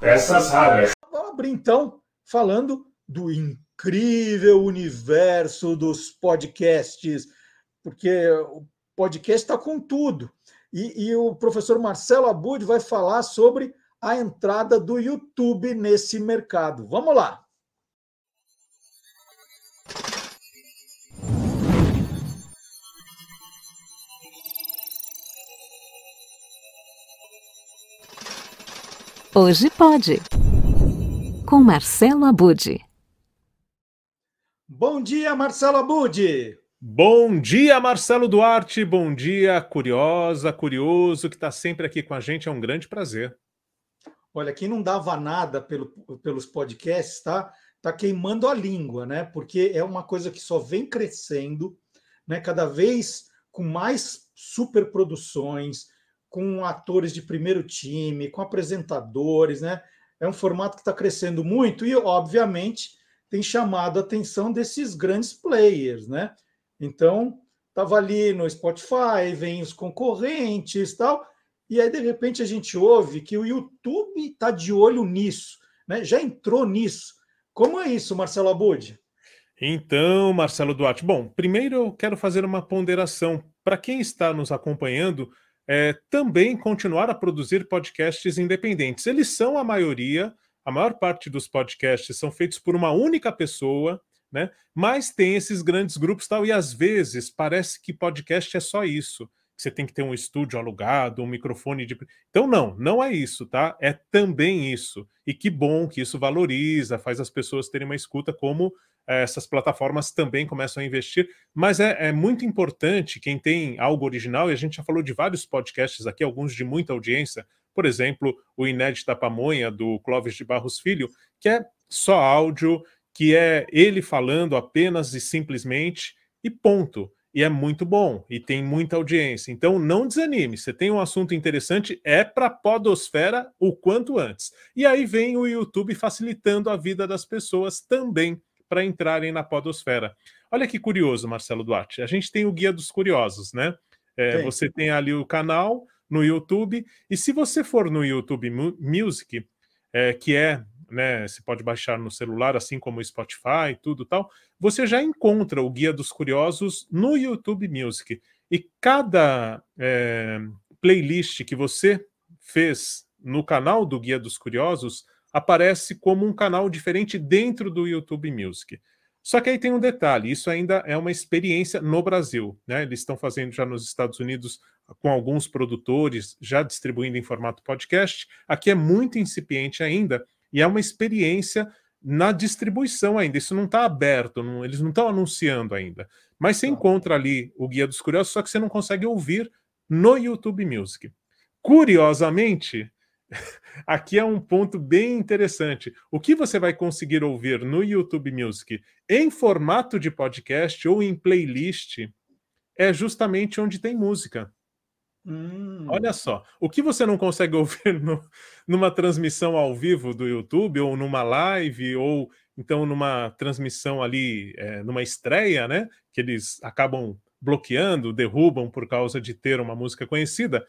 Peças raras. Vamos abrir então falando do incrível universo dos podcasts, porque o podcast está com tudo. E, e, o professor Marcelo Abud vai falar sobre a entrada do YouTube nesse mercado. Vamos lá! Hoje pode. Com Marcelo Abud. Bom dia, Marcelo Abud. Bom dia, Marcelo Duarte. Bom dia, curiosa, curioso que está sempre aqui com a gente. É um grande prazer. Olha, quem não dava nada pelo, pelos podcasts, tá? Tá queimando a língua, né? Porque é uma coisa que só vem crescendo, né? Cada vez com mais superproduções, com atores de primeiro time, com apresentadores, né? É um formato que está crescendo muito e, obviamente, tem chamado a atenção desses grandes players, né? Então, estava ali no Spotify, vem os concorrentes tal, e aí, de repente, a gente ouve que o YouTube está de olho nisso, né? Já entrou nisso. Como é isso, Marcelo Abud? Então, Marcelo Duarte, bom, primeiro eu quero fazer uma ponderação. Para quem está nos acompanhando, é, também continuar a produzir podcasts independentes. Eles são a maioria, a maior parte dos podcasts são feitos por uma única pessoa, né? Mas tem esses grandes grupos tal, e às vezes parece que podcast é só isso. Você tem que ter um estúdio alugado, um microfone de. Então, não, não é isso, tá? É também isso. E que bom que isso valoriza, faz as pessoas terem uma escuta como essas plataformas também começam a investir, mas é, é, muito importante quem tem algo original, e a gente já falou de vários podcasts aqui, alguns de muita audiência, por exemplo, o Inédita Pamonha, do Clóvis de Barros Filho, que é só áudio, que é ele falando apenas e simplesmente, e ponto. E é muito bom, e tem muita audiência. Então não desanime, você tem um assunto interessante, é para a podosfera o quanto antes. E aí vem o YouTube facilitando a vida das pessoas também para entrarem na podosfera. Olha que curioso, Marcelo Duarte. A gente tem o Guia dos Curiosos, né? É, você tem ali o canal no YouTube, e se você for no YouTube Music, é, que é, né, você pode baixar no celular, assim como o Spotify e tudo tal, você já encontra o Guia dos Curiosos no YouTube Music. E cada é, playlist que você fez no canal do Guia dos Curiosos aparece como um canal diferente dentro do YouTube Music. Só que aí tem um detalhe: isso ainda é uma experiência no Brasil. Né? Eles estão fazendo já nos Estados Unidos com alguns produtores, já distribuindo em formato podcast. Aqui é muito incipiente ainda, e é uma experiência na distribuição ainda. Isso não está aberto, não, eles não estão anunciando ainda. Mas você tá. encontra ali o Guia dos Curiosos, só que você não consegue ouvir no YouTube Music. Curiosamente, Aqui é um ponto bem interessante. O que você vai conseguir ouvir no YouTube Music em formato de podcast ou em playlist é justamente onde tem música. Hum. Olha só, o que você não consegue ouvir no, numa transmissão ao vivo do YouTube, ou numa live, ou então numa transmissão ali, é, numa estreia, né? Que eles acabam bloqueando, derrubam por causa de ter uma música conhecida.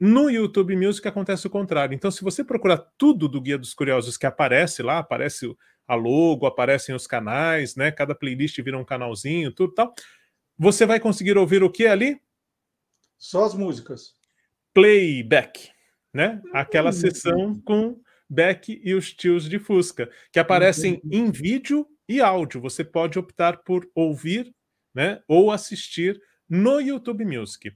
No YouTube Music acontece o contrário. Então, se você procurar tudo do Guia dos Curiosos que aparece lá, aparece a logo, aparecem os canais, né? Cada playlist vira um canalzinho, tudo tal. Você vai conseguir ouvir o que ali? Só as músicas. Playback, né? Aquela hum, sessão com Beck e os tios de Fusca, que aparecem uhum. em vídeo e áudio. Você pode optar por ouvir, né? Ou assistir no YouTube Music.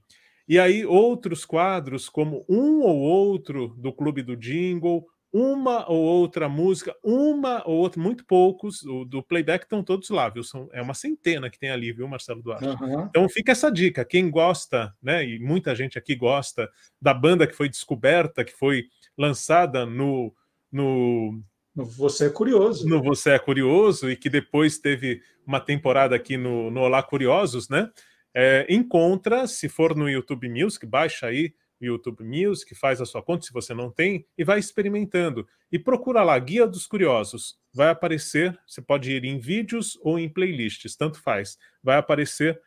E aí outros quadros, como um ou outro do Clube do Jingle, uma ou outra música, uma ou outra, muito poucos, o, do playback estão todos lá, viu? São, é uma centena que tem ali, viu, Marcelo Duarte? Uhum. Então fica essa dica, quem gosta, né, e muita gente aqui gosta da banda que foi descoberta, que foi lançada no, no você é Curioso. No Você é Curioso, e que depois teve uma temporada aqui no, no Olá Curiosos, né? É, encontra, se for no YouTube Music, baixa aí o YouTube Music, faz a sua conta se você não tem e vai experimentando. E procura lá, Guia dos Curiosos. Vai aparecer, você pode ir em vídeos ou em playlists, tanto faz. Vai aparecer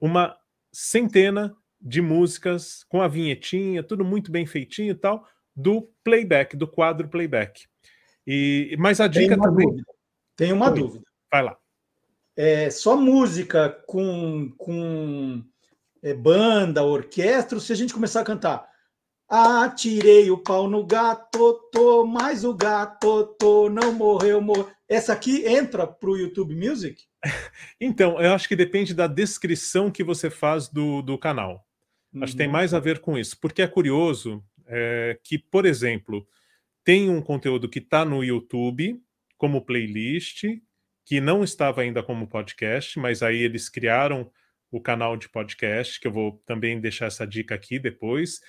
uma centena de músicas com a vinhetinha, tudo muito bem feitinho e tal, do playback, do quadro playback. E, mas a dica Tem uma também. dúvida. Tem uma Oi. dúvida. Vai lá. É só música com, com é, banda, orquestra, se a gente começar a cantar. Atirei o pau no gato, tô, mas o gato, tô, não morreu, morreu. Essa aqui entra para o YouTube Music? Então, eu acho que depende da descrição que você faz do, do canal. Acho que tem mais a ver com isso, porque é curioso é, que, por exemplo, tem um conteúdo que está no YouTube como playlist, que não estava ainda como podcast, mas aí eles criaram o canal de podcast, que eu vou também deixar essa dica aqui depois.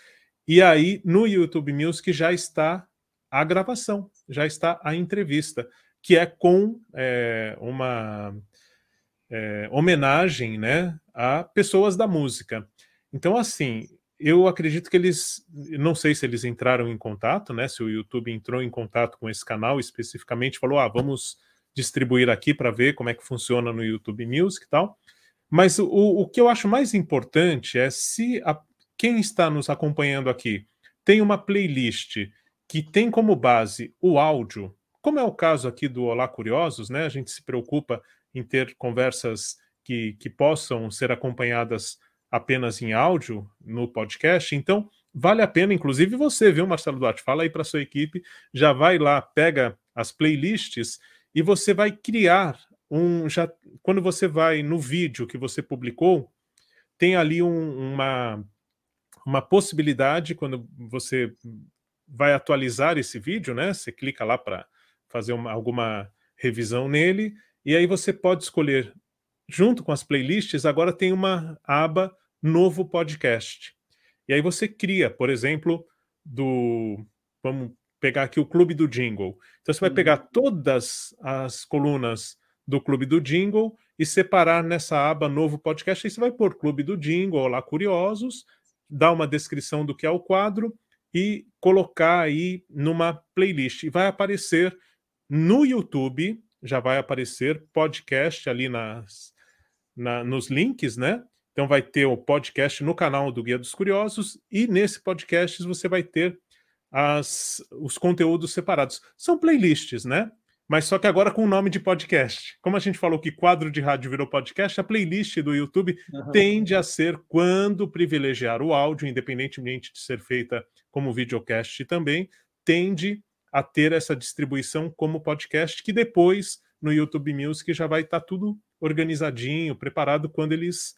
E aí, no YouTube Music já está a gravação, já está a entrevista, que é com é, uma é, homenagem né, a pessoas da música. Então, assim, eu acredito que eles, não sei se eles entraram em contato, né? Se o YouTube entrou em contato com esse canal especificamente, falou, ah, vamos distribuir aqui para ver como é que funciona no YouTube Music e tal. Mas o, o que eu acho mais importante é se a, quem está nos acompanhando aqui tem uma playlist que tem como base o áudio, como é o caso aqui do Olá Curiosos, né? A gente se preocupa em ter conversas que, que possam ser acompanhadas apenas em áudio no podcast. Então, vale a pena, inclusive você, viu, Marcelo Duarte? Fala aí para sua equipe, já vai lá, pega as playlists e você vai criar um. Já, quando você vai no vídeo que você publicou, tem ali um, uma, uma possibilidade, quando você vai atualizar esse vídeo, né? Você clica lá para fazer uma, alguma revisão nele, e aí você pode escolher, junto com as playlists, agora tem uma aba novo podcast. E aí você cria, por exemplo, do. Vamos pegar aqui o Clube do Jingle. Então você vai Uhum. pegar todas as colunas do Clube do Jingle e separar nessa aba novo podcast. Aí você vai pôr Clube do Jingle, Olá Curiosos, dar uma descrição do que é o quadro e colocar aí numa playlist. E vai aparecer no YouTube, já vai aparecer podcast ali nas, na- nos links, né? Então vai ter o podcast no canal do Guia dos Curiosos e nesse podcast você vai ter as, os conteúdos separados. São playlists, né? Mas só que agora com o nome de podcast. Como a gente falou que quadro de rádio virou podcast, a playlist do YouTube Aham. tende a ser quando privilegiar o áudio, independentemente de ser feita como videocast também, tende a ter essa distribuição como podcast, que depois no YouTube Music já vai estar tudo organizadinho, preparado quando eles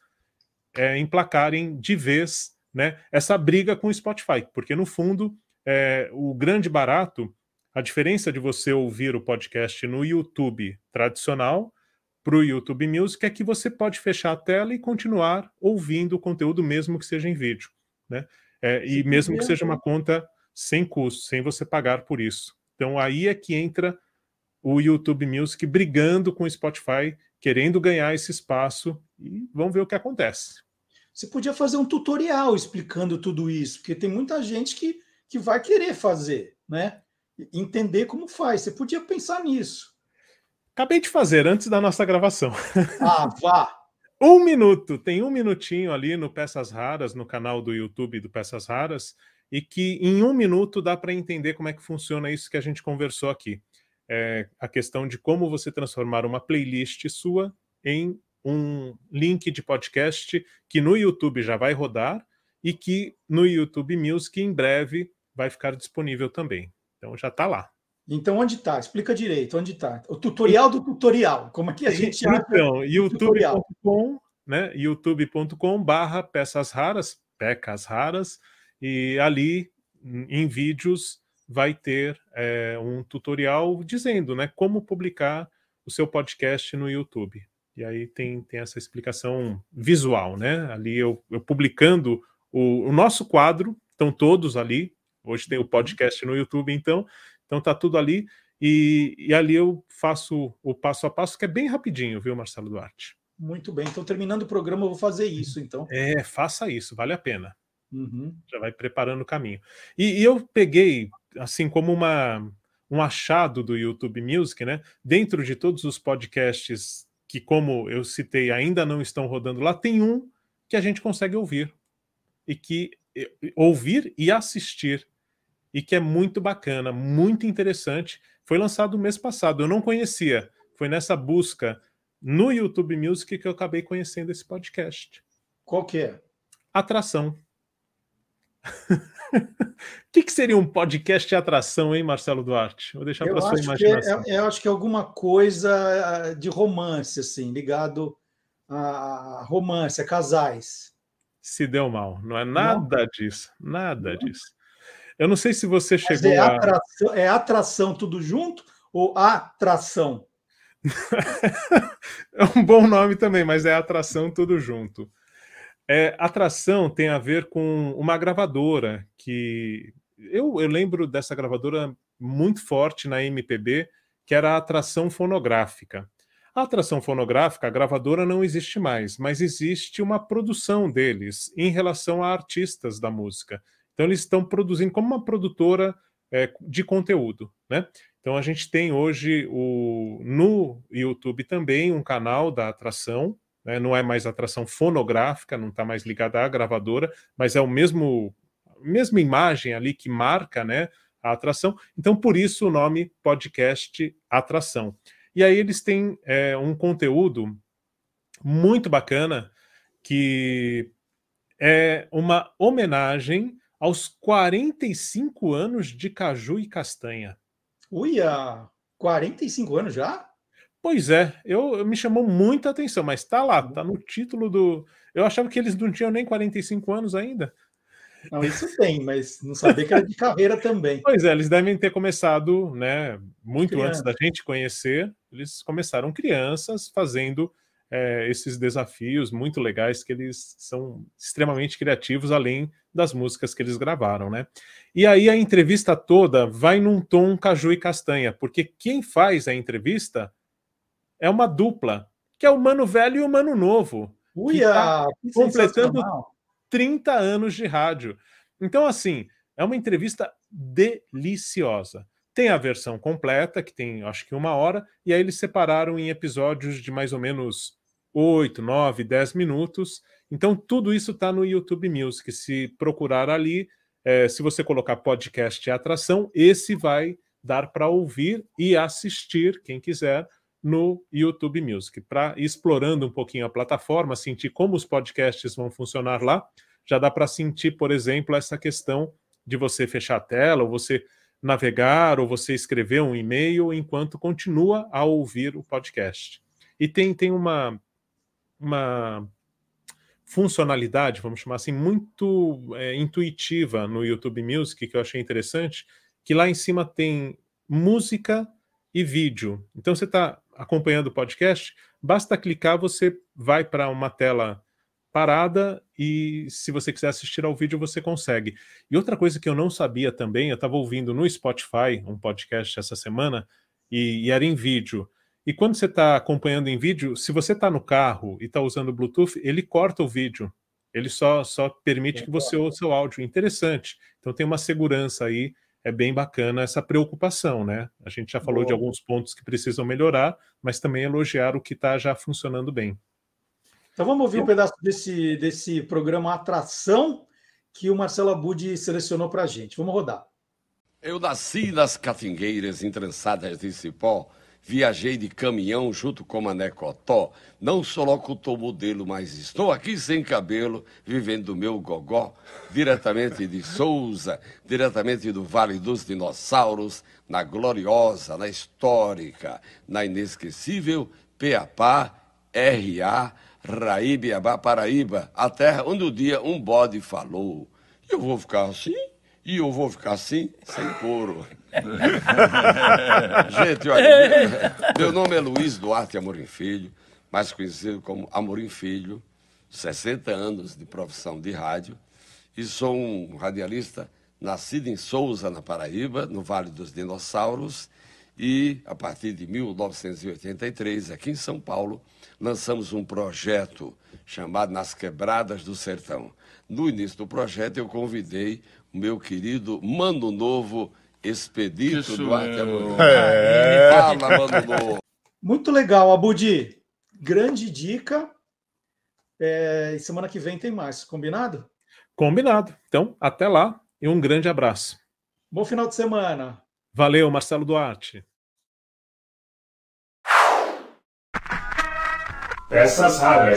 é, emplacarem de vez né, essa briga com o Spotify, porque no fundo é, o grande barato, a diferença de você ouvir o podcast no YouTube tradicional para o YouTube Music é que você pode fechar a tela e continuar ouvindo o conteúdo, mesmo que seja em vídeo. Né? É, e mesmo que seja uma conta sem custo, sem você pagar por isso. Então aí é que entra o YouTube Music brigando com o Spotify, querendo ganhar esse espaço, e vamos ver o que acontece. Você podia fazer um tutorial explicando tudo isso, porque tem muita gente que, que vai querer fazer, né? Entender como faz. Você podia pensar nisso. Acabei de fazer antes da nossa gravação. Ah, vá! Um minuto, tem um minutinho ali no Peças Raras, no canal do YouTube do Peças Raras, e que em um minuto dá para entender como é que funciona isso que a gente conversou aqui. É a questão de como você transformar uma playlist sua em um link de podcast que no YouTube já vai rodar e que no YouTube Music em breve vai ficar disponível também. Então já está lá. Então, onde está? Explica direito, onde está? O tutorial do tutorial. Como é que a gente acha? Então, youtube.com, né? youtube.com barra peças raras, pecas raras, e ali em vídeos vai ter é, um tutorial dizendo, né, como publicar o seu podcast no YouTube. E aí tem, tem essa explicação visual, né? Ali eu, eu publicando o, o nosso quadro, estão todos ali. Hoje tem o podcast no YouTube, então, então tá tudo ali. E, e ali eu faço o passo a passo, que é bem rapidinho, viu, Marcelo Duarte? Muito bem. Então, terminando o programa, eu vou fazer isso, então. É, faça isso, vale a pena. Uhum. Já vai preparando o caminho. E, e eu peguei, assim, como uma, um achado do YouTube Music, né? Dentro de todos os podcasts que, como eu citei, ainda não estão rodando lá, tem um que a gente consegue ouvir. E que ouvir e assistir. E que é muito bacana, muito interessante. Foi lançado no mês passado, eu não conhecia. Foi nessa busca no YouTube Music que eu acabei conhecendo esse podcast. Qual que é? Atração. O que, que, seria um podcast de atração, hein, Marcelo Duarte? Vou deixar para sua imaginação. É, eu acho que é alguma coisa ah, de romance, assim, ligado a romance, a casais. Se deu mal. Não é nada não. disso. Nada não. disso. Eu não sei se você Mas chegou é atração, a... É atração tudo junto ou atração? é um bom nome também, mas é atração tudo junto. É, atração tem a ver com uma gravadora que eu, eu lembro dessa gravadora muito forte na MPB, que era a atração fonográfica. A atração fonográfica, a gravadora não existe mais, mas existe uma produção deles em relação a artistas da música. Então eles estão produzindo como uma produtora é, de conteúdo, né? Então a gente tem hoje o, no YouTube também um canal da atração, né? não é mais atração fonográfica, não está mais ligada à gravadora, mas é o mesmo mesma imagem ali que marca né, a atração. Então por isso o nome podcast Atração. E aí eles têm é, um conteúdo muito bacana que é uma homenagem aos 45 anos de Caju e Castanha. Uia, 45 anos já? Pois é, eu, me chamou muita atenção, mas tá lá, tá no título do. Eu achava que eles não tinham nem 45 anos ainda. Não, isso tem, mas não sabia que era de carreira também. Pois é, eles devem ter começado, né, muito Criança. antes da gente conhecer, eles começaram crianças fazendo é, esses desafios muito legais que eles são extremamente criativos, além das músicas que eles gravaram, né? E aí a entrevista toda vai num tom caju e castanha, porque quem faz a entrevista é uma dupla, que é o Mano Velho e o Mano Novo. Uia, tá completando 30 anos de rádio. Então, assim, é uma entrevista deliciosa. Tem a versão completa, que tem acho que uma hora, e aí eles separaram em episódios de mais ou menos 8, 9, 10 minutos. Então, tudo isso está no YouTube Music. Se procurar ali, é, se você colocar podcast e atração, esse vai dar para ouvir e assistir, quem quiser, no YouTube Music. Para explorando um pouquinho a plataforma, sentir como os podcasts vão funcionar lá, já dá para sentir, por exemplo, essa questão de você fechar a tela, ou você navegar ou você escrever um e-mail enquanto continua a ouvir o podcast. E tem, tem uma, uma funcionalidade, vamos chamar assim, muito é, intuitiva no YouTube Music, que eu achei interessante, que lá em cima tem música e vídeo. Então você está acompanhando o podcast, basta clicar, você vai para uma tela parada e se você quiser assistir ao vídeo, você consegue. E outra coisa que eu não sabia também, eu estava ouvindo no Spotify um podcast essa semana e, e era em vídeo. E quando você está acompanhando em vídeo, se você está no carro e está usando o Bluetooth, ele corta o vídeo. Ele só, só permite que você ouça o áudio. Interessante. Então tem uma segurança aí, é bem bacana essa preocupação, né? A gente já falou Boa. de alguns pontos que precisam melhorar, mas também elogiar o que está já funcionando bem. Então vamos ouvir um pedaço desse, desse programa Atração que o Marcelo Abud selecionou para a gente. Vamos rodar. Eu nasci nas catingueiras entrançadas de cipó, viajei de caminhão junto com Mané Cotó. Não sou locutor modelo, mas estou aqui sem cabelo, vivendo meu gogó, diretamente de Souza, diretamente do Vale dos Dinossauros, na gloriosa, na histórica, na inesquecível Peapá, RA, Raíbiabá, Paraíba, a terra onde o dia um bode falou. Eu vou ficar assim, e eu vou ficar assim, sem couro. Gente, olha, meu nome é Luiz Duarte Amorim Filho, mais conhecido como Amorim Filho, 60 anos de profissão de rádio, e sou um radialista nascido em Souza, na Paraíba, no Vale dos Dinossauros, e a partir de 1983, aqui em São Paulo, lançamos um projeto chamado Nas Quebradas do Sertão. No início do projeto, eu convidei o meu querido Mano Novo Expedito do Arte é. Fala, Mano Novo. Muito legal, Abudi. Grande dica. É, semana que vem tem mais. Combinado? Combinado. Então, até lá e um grande abraço. Bom final de semana. Valeu, Marcelo Duarte. Peças raras.